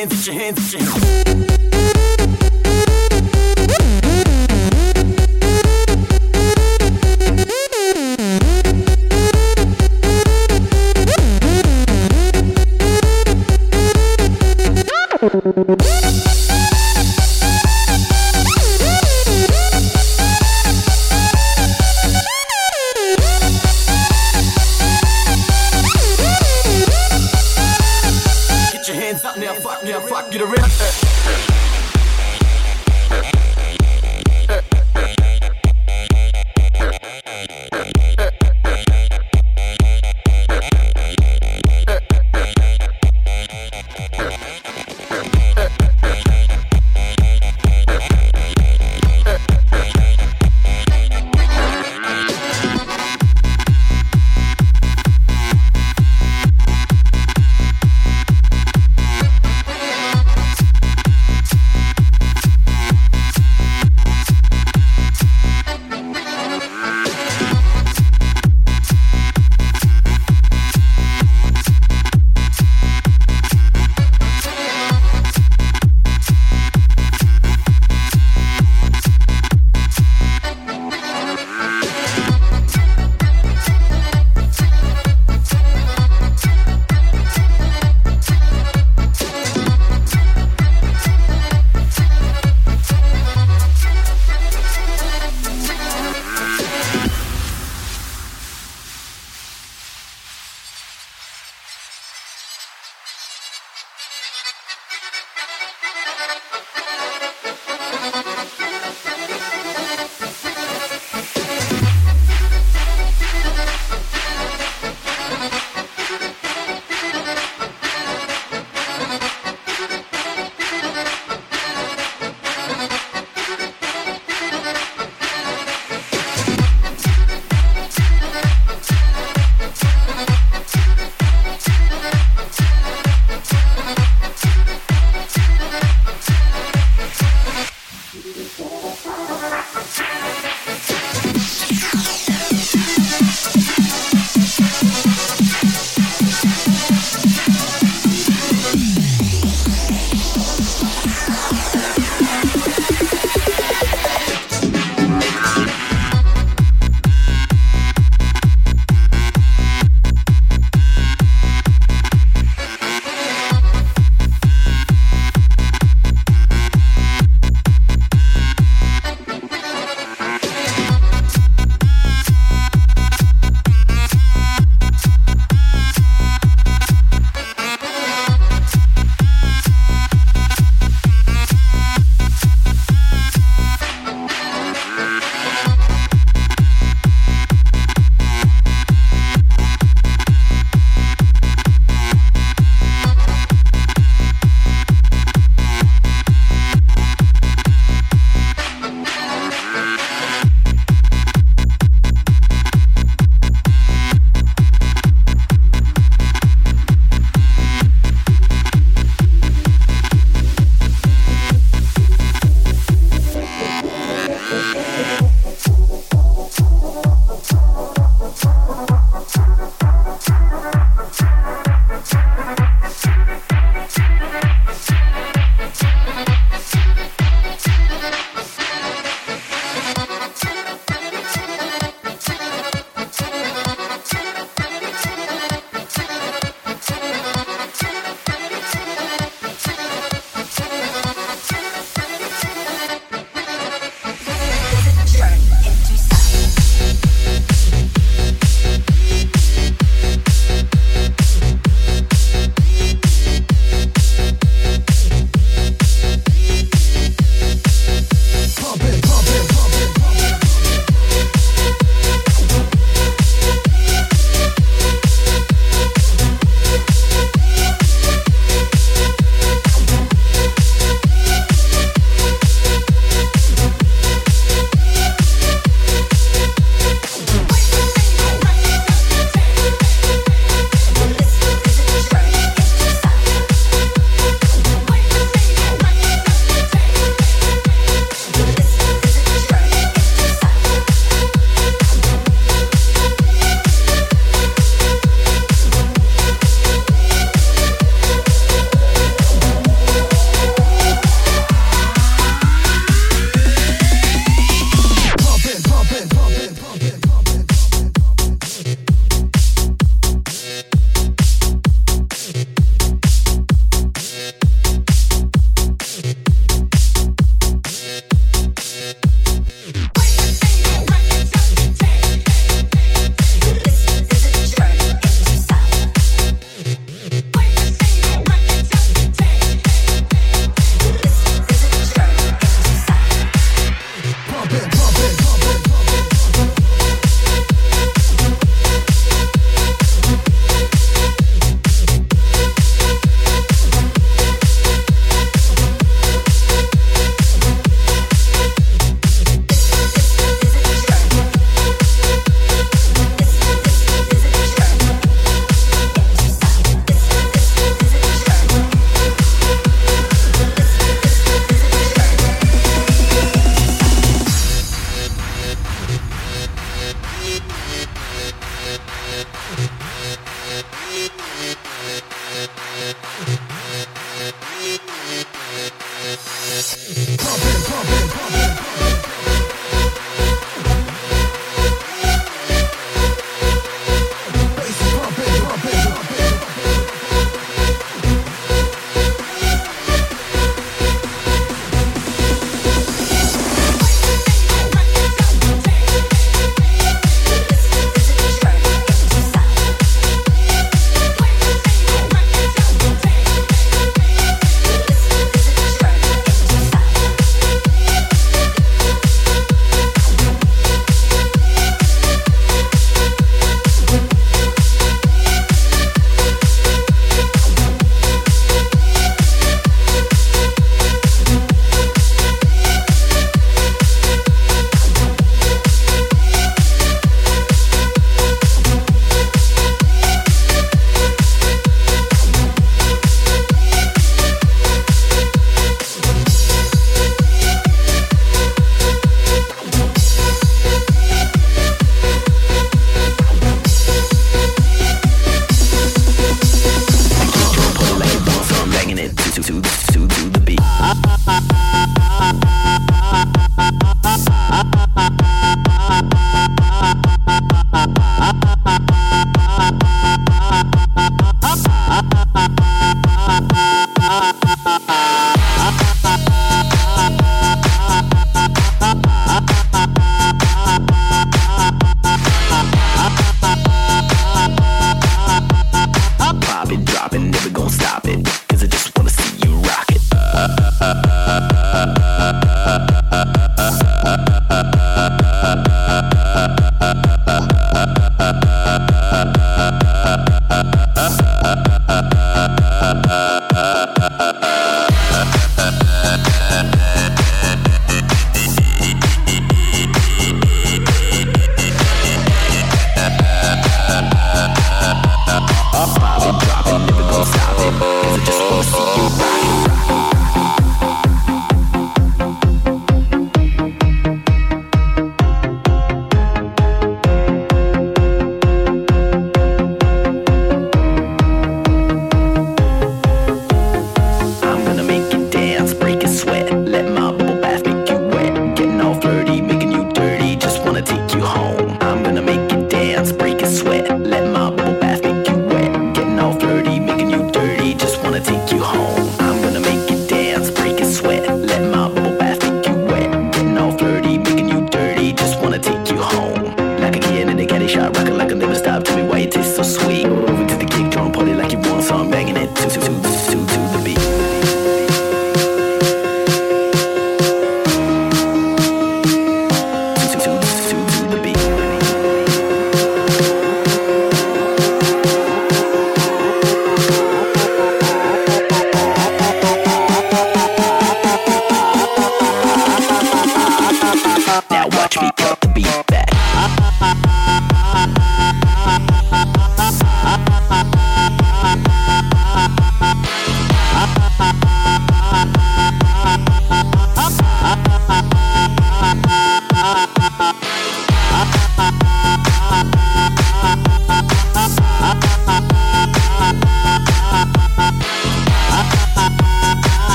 hands, get your hands, get your hands.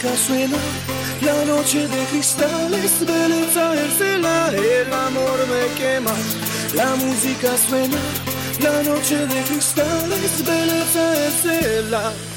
música suena, la noche de cristales, belleza escena, el amor me quema. La música suena, la noche de cristal es belleza escena.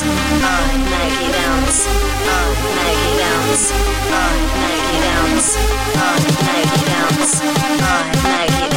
Bounce. On Nike Bounce. On Nike Bounce. On Maggie Bounce. I'm Bounce. On Nike